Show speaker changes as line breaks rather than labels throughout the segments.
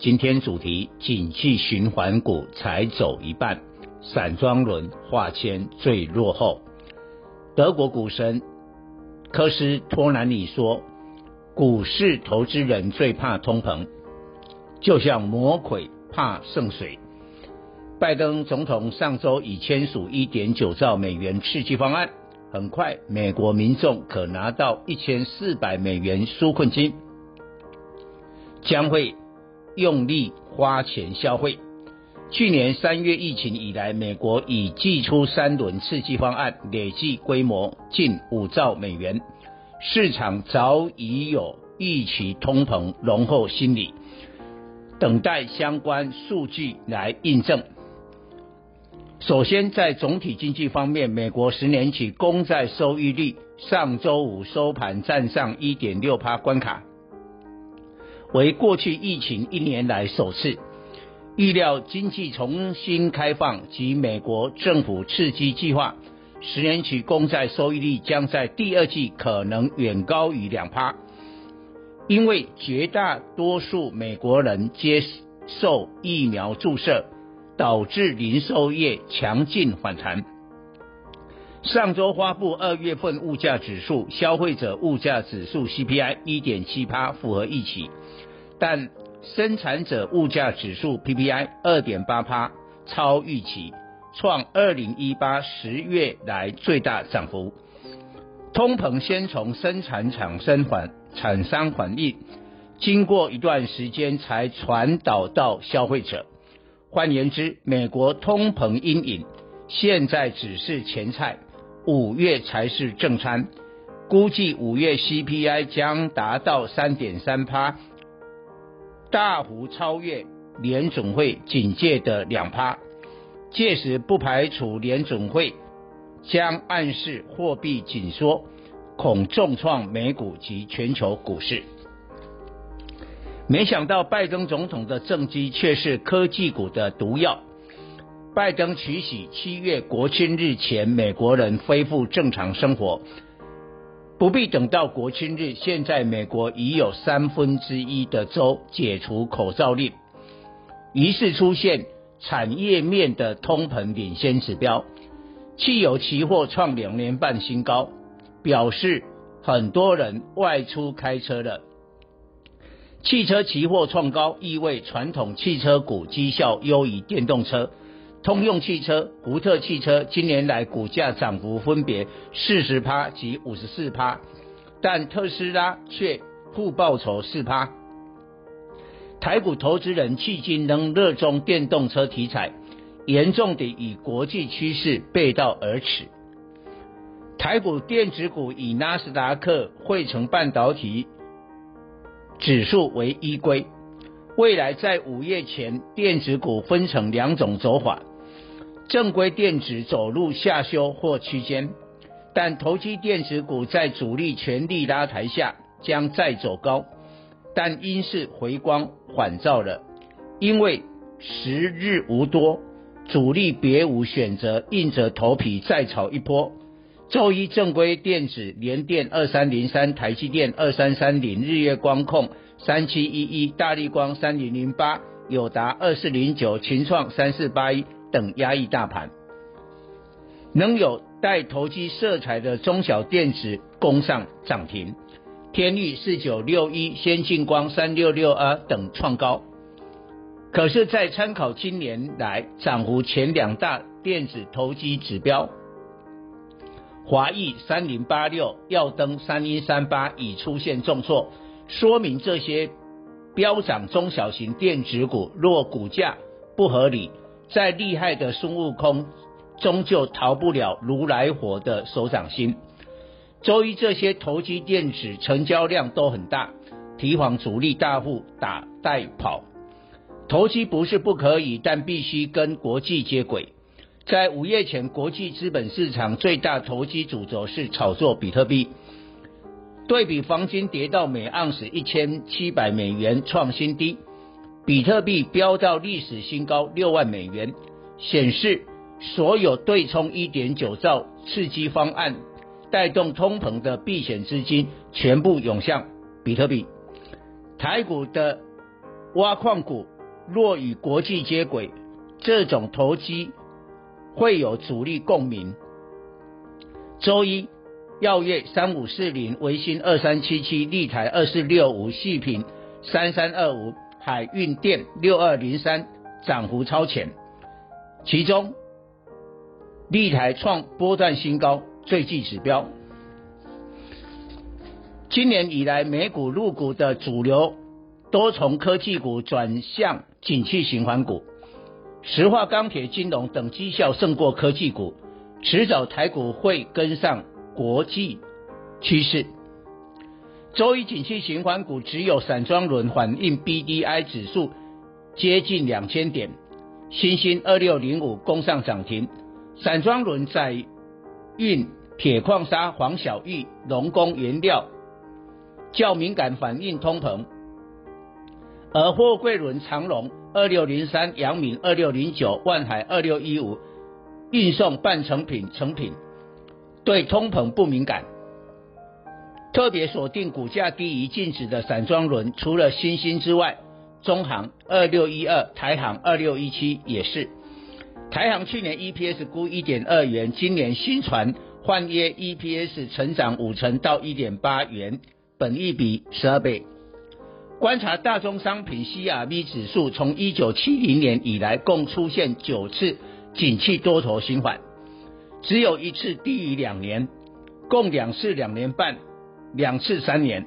今天主题：景气循环股才走一半，散装轮化纤最落后。德国股神科斯托兰里说：“股市投资人最怕通膨，就像魔鬼怕圣水。”拜登总统上周已签署1.9兆美元刺激方案。很快，美国民众可拿到一千四百美元纾困金，将会用力花钱消费。去年三月疫情以来，美国已祭出三轮刺激方案，累计规模近五兆美元。市场早已有预期通膨浓厚心理，等待相关数据来印证。首先，在总体经济方面，美国十年期公债收益率上周五收盘站上一点六趴关卡，为过去疫情一年来首次。预料经济重新开放及美国政府刺激计划，十年期公债收益率将在第二季可能远高于两趴，因为绝大多数美国人接受疫苗注射。导致零售业强劲反弹。上周发布二月份物价指数，消费者物价指数 CPI 一点七趴，符合预期，但生产者物价指数 PPI 二点八趴，超预期，创二零一八十月来最大涨幅。通膨先从生产厂生反厂商反应，经过一段时间才传导到消费者。换言之，美国通膨阴影现在只是前菜，五月才是正餐。估计五月 CPI 将达到三点三趴，大幅超越联准会警戒的两趴。届时不排除联准会将暗示货币紧缩，恐重创美股及全球股市。没想到拜登总统的政绩却是科技股的毒药。拜登取喜七月国庆日前美国人恢复正常生活，不必等到国庆日。现在美国已有三分之一的州解除口罩令，于是出现产业面的通膨领先指标，汽油期货创两年半新高，表示很多人外出开车了。汽车期货创高，意味传统汽车股绩效优于电动车。通用汽车、福特汽车今年来股价涨幅分别四十趴及五十四趴，但特斯拉却负报酬四趴。台股投资人迄今仍热衷电动车题材，严重地与国际趋势背道而驰。台股电子股以纳斯达克汇成半导体。指数为依归，未来在五月前，电子股分成两种走法：正规电子走入下修或区间，但投机电子股在主力全力拉抬下将再走高，但因是回光返照了，因为时日无多，主力别无选择，硬着头皮再炒一波。周一正规电子联电二三零三、台积电二三三零、日月光控三七一一、大立光三零零八、友达二四零九、群创三四八一等压抑大盘，能有带投机色彩的中小电子攻上涨停，天钰四九六一、先进光三六六二等创高。可是，在参考今年来涨幅前两大电子投机指标。华义三零八六、耀登三一三八已出现重挫，说明这些飙涨中小型电子股若股价不合理，再厉害的孙悟空终究逃不了如来佛的手掌心。周一这些投机电子成交量都很大，提防主力大户打带跑。投机不是不可以，但必须跟国际接轨。在午夜前，国际资本市场最大投机主轴是炒作比特币。对比黄金跌到每盎司一千七百美元创新低，比特币飙到历史新高六万美元，显示所有对冲一点九兆刺激方案带动通膨的避险资金全部涌向比特币。台股的挖矿股若与国际接轨，这种投机会有主力共鸣。周一。耀月三五四零、维新二三七七、立台二四六五、细品三三二五、海运电六二零三涨幅超前，其中立台创波段新高，最具指标。今年以来，美股入股的主流都从科技股转向景气循环股，石化、钢铁、金融等绩效胜过科技股，迟早台股会跟上。国际趋势，周一景气循环股只有散装轮反映 BDI 指数接近两千点，新兴二六零五攻上涨停，散装轮在运铁矿砂、黄小玉、龙工原料较敏感反映通膨，而货柜轮长荣二六零三、阳明二六零九、万海二六一五运送半成品成品。对通膨不敏感，特别锁定股价低于净值的散装轮，除了新兴之外，中航二六一二、台航二六一七也是。台航去年 EPS 估一点二元，今年新传换约 EPS 成长五成到一点八元，本益比十二倍。观察大宗商品 CRB 指数，从一九七零年以来，共出现九次景气多头循环。只有一次低于两年，共两次两年半，两次三年。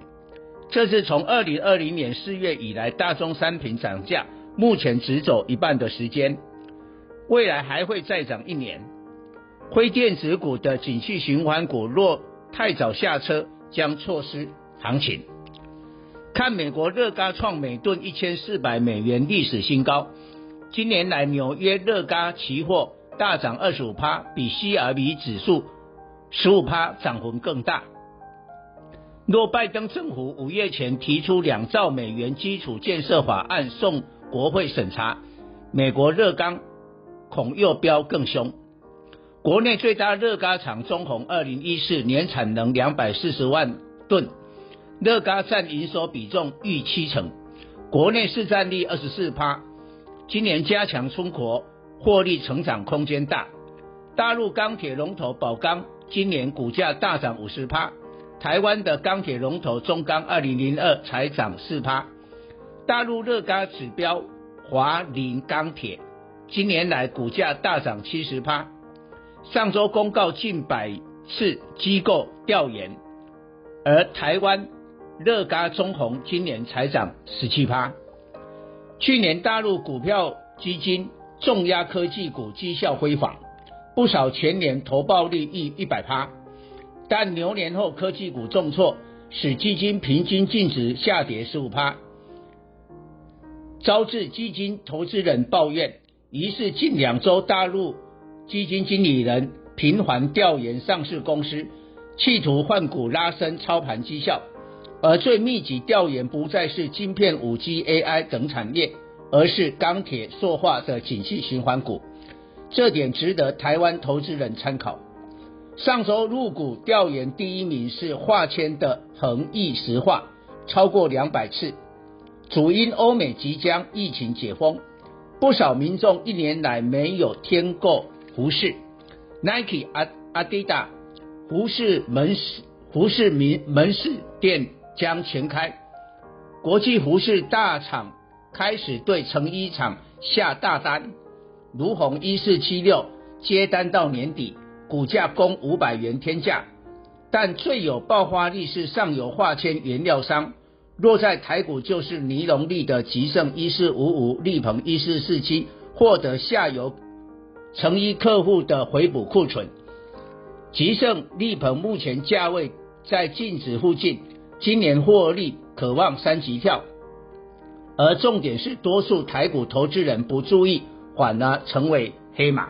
这是从二零二零年四月以来，大宗商品涨价目前只走一半的时间，未来还会再涨一年。非电子股的景气循环股若太早下车，将错失行情。看美国热轧创每吨一千四百美元历史新高，今年来纽约热轧期货。大涨二十五趴，比 CRB 指数十五趴涨幅更大。若拜登政府五月前提出两兆美元基础建设法案送国会审查，美国热钢恐又飙更凶。国内最大热钢厂中鸿，二零一四年产能两百四十万吨，热钢占营收比重逾七成，国内市占率二十四趴。今年加强出口。获利成长空间大，大陆钢铁龙头宝钢今年股价大涨五十趴，台湾的钢铁龙头中钢二零零二才涨四趴，大陆热轧指标华菱钢铁今年来股价大涨七十趴，上周公告近百次机构调研，而台湾热轧中红今年才涨十七趴，去年大陆股票基金。重压科技股绩效辉煌，不少全年投报率逾一百趴，但牛年后科技股重挫，使基金平均净值下跌十五趴，招致基金投资人抱怨。于是近两周大陆基金经理人频繁调研上市公司，企图换股拉升操盘绩效，而最密集调研不再是晶片、五 G、AI 等产业。而是钢铁塑化的景气循环股，这点值得台湾投资人参考。上周入股调研第一名是化纤的恒毅石化，超过两百次。主因欧美即将疫情解封，不少民众一年来没有添购服饰。Nike、阿阿迪达服饰门市服饰门门市店将全开，国际服饰大厂。开始对成衣厂下大单，如鸿一四七六接单到年底，股价攻五百元天价。但最有爆发力是上游化纤原料商，若在台股就是尼龙利的吉盛一四五五、力鹏一四四七，获得下游成衣客户的回补库存。吉盛、力鹏目前价位在净值附近，今年获利可望三级跳。而重点是多数台股投资人不注意，反而成为黑马。